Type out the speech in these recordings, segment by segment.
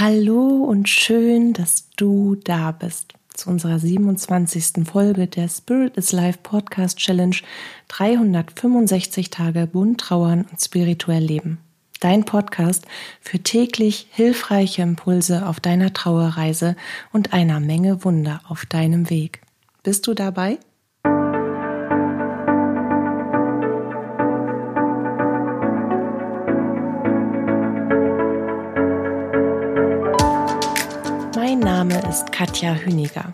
Hallo und schön, dass du da bist zu unserer 27. Folge der Spirit is Life Podcast Challenge 365 Tage bunt trauern und spirituell leben. Dein Podcast für täglich hilfreiche Impulse auf deiner Trauerreise und einer Menge Wunder auf deinem Weg. Bist du dabei? Mein Name ist Katja Hüniger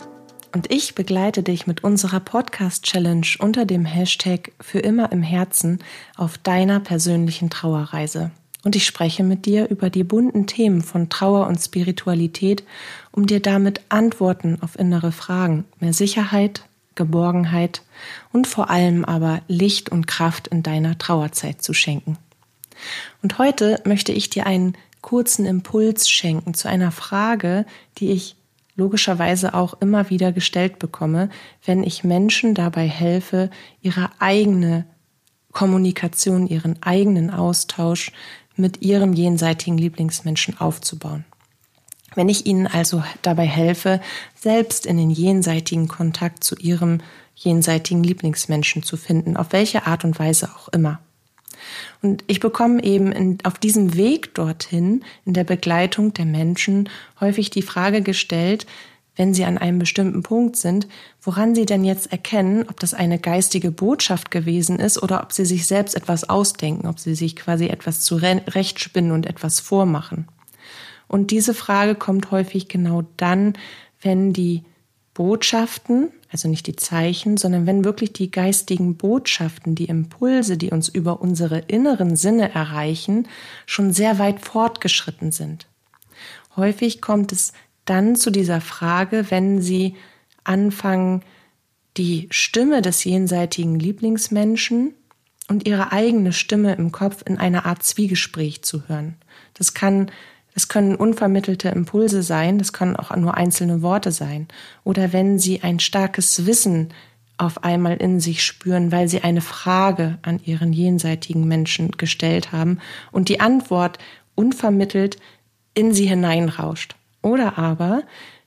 und ich begleite dich mit unserer Podcast-Challenge unter dem Hashtag Für immer im Herzen auf deiner persönlichen Trauerreise. Und ich spreche mit dir über die bunten Themen von Trauer und Spiritualität, um dir damit Antworten auf innere Fragen, mehr Sicherheit, Geborgenheit und vor allem aber Licht und Kraft in deiner Trauerzeit zu schenken. Und heute möchte ich dir einen kurzen Impuls schenken zu einer Frage, die ich logischerweise auch immer wieder gestellt bekomme, wenn ich Menschen dabei helfe, ihre eigene Kommunikation, ihren eigenen Austausch mit ihrem jenseitigen Lieblingsmenschen aufzubauen. Wenn ich ihnen also dabei helfe, selbst in den jenseitigen Kontakt zu ihrem jenseitigen Lieblingsmenschen zu finden, auf welche Art und Weise auch immer. Und ich bekomme eben in, auf diesem Weg dorthin, in der Begleitung der Menschen, häufig die Frage gestellt, wenn sie an einem bestimmten Punkt sind, woran sie denn jetzt erkennen, ob das eine geistige Botschaft gewesen ist oder ob sie sich selbst etwas ausdenken, ob sie sich quasi etwas zurechtspinnen und etwas vormachen. Und diese Frage kommt häufig genau dann, wenn die Botschaften, also nicht die Zeichen, sondern wenn wirklich die geistigen Botschaften, die Impulse, die uns über unsere inneren Sinne erreichen, schon sehr weit fortgeschritten sind. Häufig kommt es dann zu dieser Frage, wenn sie anfangen, die Stimme des jenseitigen Lieblingsmenschen und ihre eigene Stimme im Kopf in einer Art Zwiegespräch zu hören. Das kann es können unvermittelte Impulse sein, das können auch nur einzelne Worte sein. Oder wenn Sie ein starkes Wissen auf einmal in sich spüren, weil Sie eine Frage an Ihren jenseitigen Menschen gestellt haben und die Antwort unvermittelt in Sie hineinrauscht. Oder aber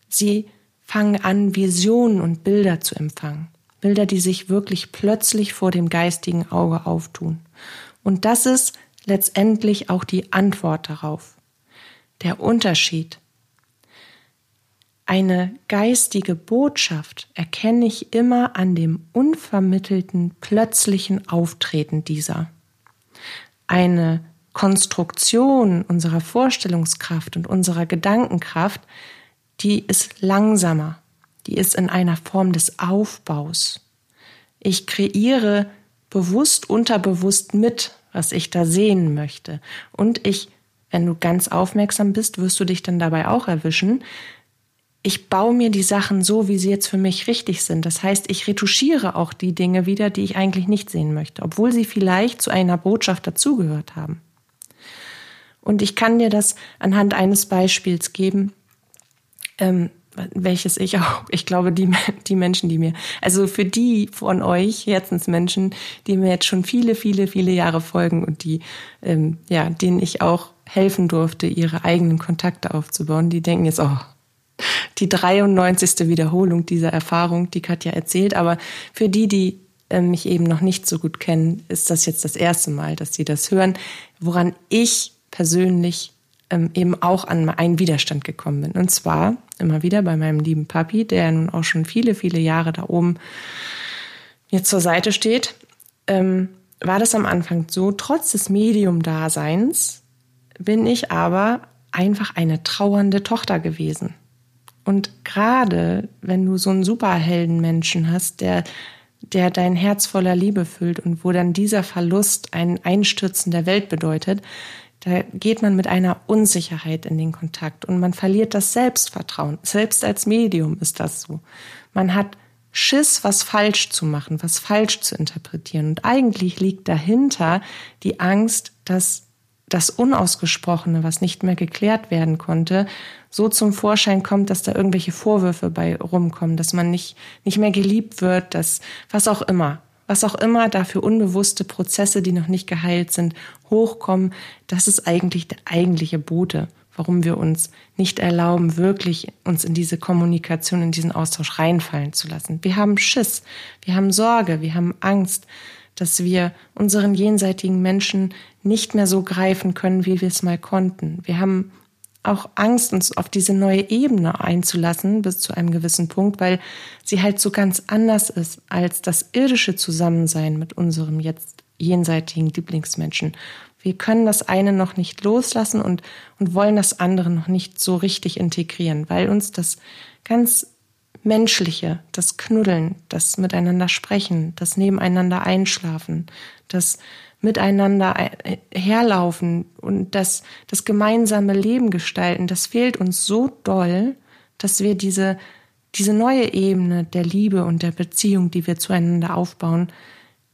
Sie fangen an, Visionen und Bilder zu empfangen. Bilder, die sich wirklich plötzlich vor dem geistigen Auge auftun. Und das ist letztendlich auch die Antwort darauf der Unterschied. Eine geistige Botschaft erkenne ich immer an dem unvermittelten, plötzlichen Auftreten dieser. Eine Konstruktion unserer Vorstellungskraft und unserer Gedankenkraft, die ist langsamer, die ist in einer Form des Aufbaus. Ich kreiere bewusst, unterbewusst mit, was ich da sehen möchte. Und ich wenn du ganz aufmerksam bist, wirst du dich dann dabei auch erwischen. Ich baue mir die Sachen so, wie sie jetzt für mich richtig sind. Das heißt, ich retuschiere auch die Dinge wieder, die ich eigentlich nicht sehen möchte, obwohl sie vielleicht zu einer Botschaft dazugehört haben. Und ich kann dir das anhand eines Beispiels geben. Ähm, welches ich auch, ich glaube, die, die Menschen, die mir, also für die von euch Herzensmenschen, die mir jetzt schon viele, viele, viele Jahre folgen und die, ähm, ja, denen ich auch helfen durfte, ihre eigenen Kontakte aufzubauen, die denken jetzt, oh, die 93. Wiederholung dieser Erfahrung, die Katja erzählt, aber für die, die äh, mich eben noch nicht so gut kennen, ist das jetzt das erste Mal, dass sie das hören, woran ich persönlich ähm, eben auch an einen Widerstand gekommen bin. Und zwar immer wieder bei meinem lieben Papi, der nun auch schon viele, viele Jahre da oben mir zur Seite steht, ähm, war das am Anfang so, trotz des Medium-Daseins bin ich aber einfach eine trauernde Tochter gewesen. Und gerade wenn du so einen Superheldenmenschen hast, der, der dein Herz voller Liebe füllt und wo dann dieser Verlust ein Einstürzen der Welt bedeutet, da geht man mit einer Unsicherheit in den Kontakt und man verliert das Selbstvertrauen. Selbst als Medium ist das so. Man hat Schiss, was falsch zu machen, was falsch zu interpretieren. Und eigentlich liegt dahinter die Angst, dass das Unausgesprochene, was nicht mehr geklärt werden konnte, so zum Vorschein kommt, dass da irgendwelche Vorwürfe bei rumkommen, dass man nicht, nicht mehr geliebt wird, dass was auch immer was auch immer da für unbewusste Prozesse, die noch nicht geheilt sind, hochkommen, das ist eigentlich der eigentliche Bote, warum wir uns nicht erlauben, wirklich uns in diese Kommunikation, in diesen Austausch reinfallen zu lassen. Wir haben Schiss, wir haben Sorge, wir haben Angst, dass wir unseren jenseitigen Menschen nicht mehr so greifen können, wie wir es mal konnten. Wir haben auch Angst, uns auf diese neue Ebene einzulassen bis zu einem gewissen Punkt, weil sie halt so ganz anders ist als das irdische Zusammensein mit unserem jetzt jenseitigen Lieblingsmenschen. Wir können das eine noch nicht loslassen und, und wollen das andere noch nicht so richtig integrieren, weil uns das ganz Menschliche, das Knuddeln, das Miteinander sprechen, das Nebeneinander einschlafen, das Miteinander herlaufen und das, das gemeinsame Leben gestalten, das fehlt uns so doll, dass wir diese, diese neue Ebene der Liebe und der Beziehung, die wir zueinander aufbauen,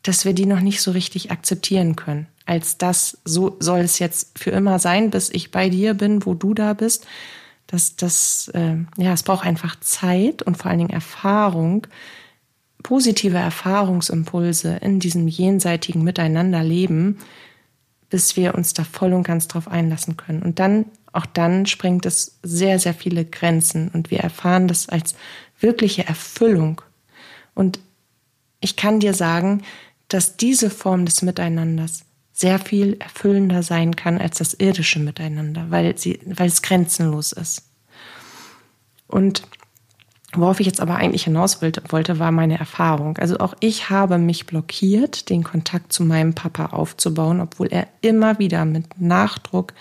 dass wir die noch nicht so richtig akzeptieren können. Als das, so soll es jetzt für immer sein, bis ich bei dir bin, wo du da bist, dass das, äh, ja, es braucht einfach Zeit und vor allen Dingen Erfahrung, positive Erfahrungsimpulse in diesem jenseitigen Miteinanderleben, bis wir uns da voll und ganz drauf einlassen können. Und dann, auch dann springt es sehr, sehr viele Grenzen und wir erfahren das als wirkliche Erfüllung. Und ich kann dir sagen, dass diese Form des Miteinanders sehr viel erfüllender sein kann als das irdische Miteinander, weil, sie, weil es grenzenlos ist. Und worauf ich jetzt aber eigentlich hinaus wollte, war meine Erfahrung. Also auch ich habe mich blockiert, den Kontakt zu meinem Papa aufzubauen, obwohl er immer wieder mit Nachdruck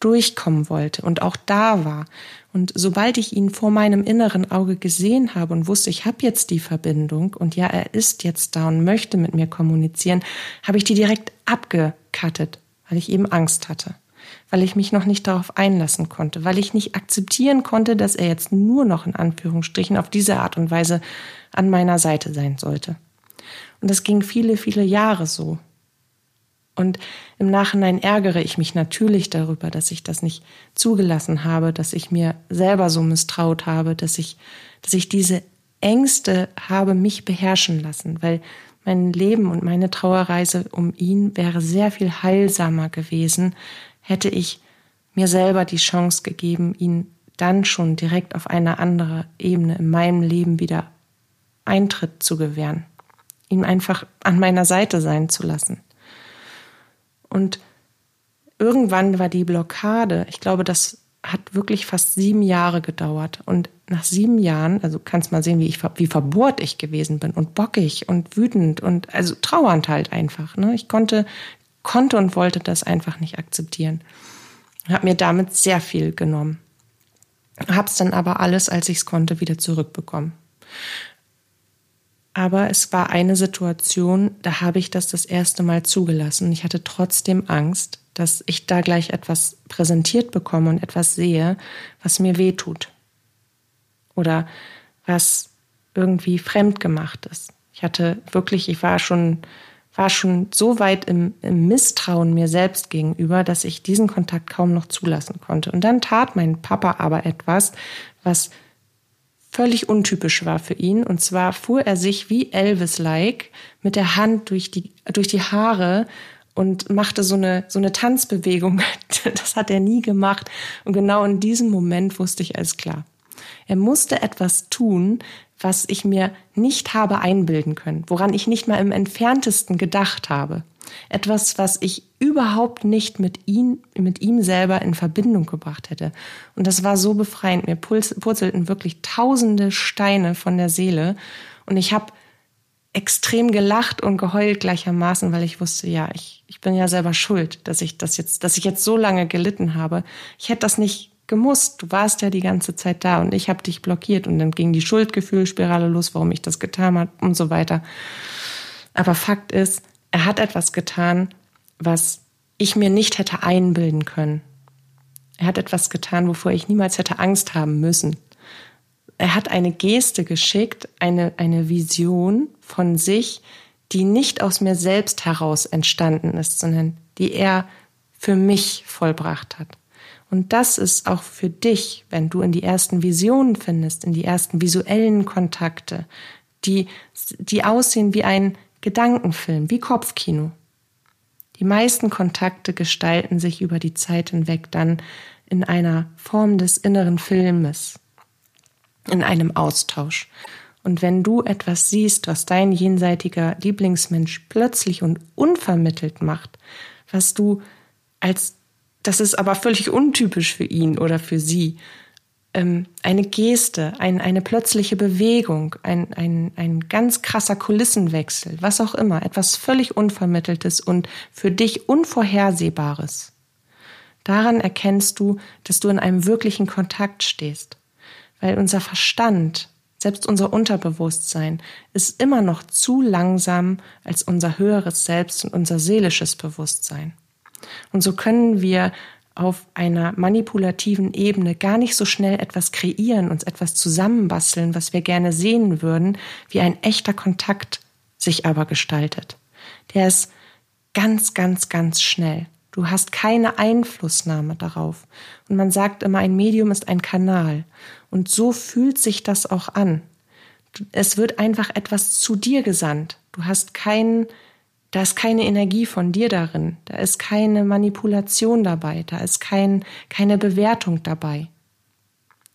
durchkommen wollte und auch da war. Und sobald ich ihn vor meinem inneren Auge gesehen habe und wusste, ich habe jetzt die Verbindung und ja, er ist jetzt da und möchte mit mir kommunizieren, habe ich die direkt abgekattet, weil ich eben Angst hatte, weil ich mich noch nicht darauf einlassen konnte, weil ich nicht akzeptieren konnte, dass er jetzt nur noch in Anführungsstrichen auf diese Art und Weise an meiner Seite sein sollte. Und das ging viele, viele Jahre so. Und im Nachhinein ärgere ich mich natürlich darüber, dass ich das nicht zugelassen habe, dass ich mir selber so misstraut habe, dass ich, dass ich diese Ängste habe mich beherrschen lassen, weil mein Leben und meine Trauerreise um ihn wäre sehr viel heilsamer gewesen, hätte ich mir selber die Chance gegeben, ihn dann schon direkt auf eine andere Ebene in meinem Leben wieder Eintritt zu gewähren, ihn einfach an meiner Seite sein zu lassen. Und irgendwann war die Blockade, ich glaube, das hat wirklich fast sieben Jahre gedauert. Und nach sieben Jahren, also kannst mal sehen, wie ich wie verbohrt ich gewesen bin und bockig und wütend und also trauernd halt einfach. Ne? Ich konnte konnte und wollte das einfach nicht akzeptieren. Habe mir damit sehr viel genommen. Hab's dann aber alles, als ich es konnte, wieder zurückbekommen. Aber es war eine Situation, da habe ich das das erste Mal zugelassen. Ich hatte trotzdem Angst, dass ich da gleich etwas präsentiert bekomme und etwas sehe, was mir weh tut. Oder was irgendwie fremd gemacht ist. Ich hatte wirklich, ich war schon, war schon so weit im, im Misstrauen mir selbst gegenüber, dass ich diesen Kontakt kaum noch zulassen konnte. Und dann tat mein Papa aber etwas, was völlig untypisch war für ihn. Und zwar fuhr er sich wie Elvis-like mit der Hand durch die, durch die Haare und machte so eine, so eine Tanzbewegung. Das hat er nie gemacht. Und genau in diesem Moment wusste ich alles klar. Er musste etwas tun, was ich mir nicht habe einbilden können, woran ich nicht mal im entferntesten gedacht habe. Etwas, was ich überhaupt nicht mit ihm, mit ihm selber in Verbindung gebracht hätte. Und das war so befreiend. Mir purzelten wirklich tausende Steine von der Seele. Und ich habe extrem gelacht und geheult gleichermaßen, weil ich wusste, ja, ich, ich bin ja selber schuld, dass ich das jetzt, dass ich jetzt so lange gelitten habe. Ich hätte das nicht gemusst. Du warst ja die ganze Zeit da und ich habe dich blockiert und dann ging die Schuldgefühlspirale los, warum ich das getan habe und so weiter. Aber Fakt ist, er hat etwas getan, was ich mir nicht hätte einbilden können. Er hat etwas getan, wovor ich niemals hätte Angst haben müssen. Er hat eine Geste geschickt, eine, eine Vision von sich, die nicht aus mir selbst heraus entstanden ist, sondern die er für mich vollbracht hat. Und das ist auch für dich, wenn du in die ersten Visionen findest, in die ersten visuellen Kontakte, die, die aussehen wie ein Gedankenfilm, wie Kopfkino. Die meisten Kontakte gestalten sich über die Zeit hinweg dann in einer Form des inneren Filmes, in einem Austausch. Und wenn du etwas siehst, was dein jenseitiger Lieblingsmensch plötzlich und unvermittelt macht, was du als, das ist aber völlig untypisch für ihn oder für sie, ähm, eine Geste, ein, eine plötzliche Bewegung, ein, ein, ein ganz krasser Kulissenwechsel, was auch immer, etwas völlig Unvermitteltes und für dich Unvorhersehbares. Daran erkennst du, dass du in einem wirklichen Kontakt stehst, weil unser Verstand, selbst unser Unterbewusstsein, ist immer noch zu langsam als unser höheres Selbst und unser seelisches Bewusstsein. Und so können wir auf einer manipulativen Ebene gar nicht so schnell etwas kreieren, uns etwas zusammenbasteln, was wir gerne sehen würden, wie ein echter Kontakt sich aber gestaltet. Der ist ganz, ganz, ganz schnell. Du hast keine Einflussnahme darauf. Und man sagt immer, ein Medium ist ein Kanal. Und so fühlt sich das auch an. Es wird einfach etwas zu dir gesandt. Du hast keinen da ist keine Energie von dir darin, da ist keine Manipulation dabei, da ist kein, keine Bewertung dabei.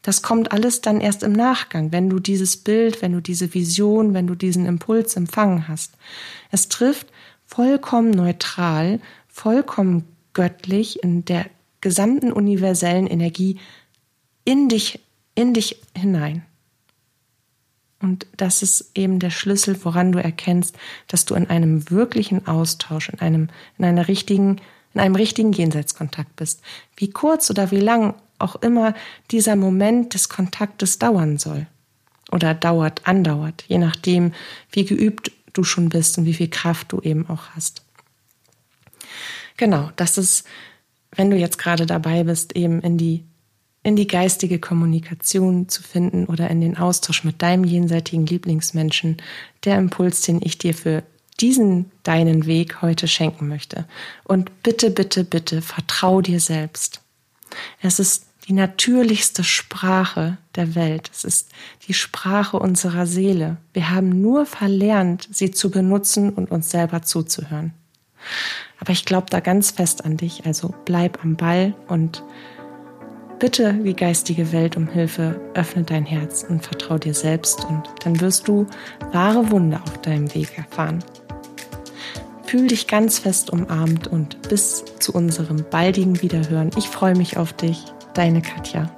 Das kommt alles dann erst im Nachgang, wenn du dieses Bild, wenn du diese Vision, wenn du diesen Impuls empfangen hast. Es trifft vollkommen neutral, vollkommen göttlich in der gesamten universellen Energie in dich, in dich hinein. Und das ist eben der Schlüssel, woran du erkennst, dass du in einem wirklichen Austausch, in einem, in einer richtigen, in einem richtigen Jenseitskontakt bist. Wie kurz oder wie lang auch immer dieser Moment des Kontaktes dauern soll. Oder dauert, andauert, je nachdem, wie geübt du schon bist und wie viel Kraft du eben auch hast. Genau, das ist, wenn du jetzt gerade dabei bist, eben in die in die geistige Kommunikation zu finden oder in den Austausch mit deinem jenseitigen Lieblingsmenschen, der Impuls, den ich dir für diesen deinen Weg heute schenken möchte. Und bitte, bitte, bitte, vertrau dir selbst. Es ist die natürlichste Sprache der Welt. Es ist die Sprache unserer Seele. Wir haben nur verlernt, sie zu benutzen und uns selber zuzuhören. Aber ich glaube da ganz fest an dich, also bleib am Ball und Bitte die geistige Welt um Hilfe, öffne dein Herz und vertrau dir selbst und dann wirst du wahre Wunder auf deinem Weg erfahren. Fühl dich ganz fest umarmt und bis zu unserem baldigen Wiederhören. Ich freue mich auf dich, deine Katja.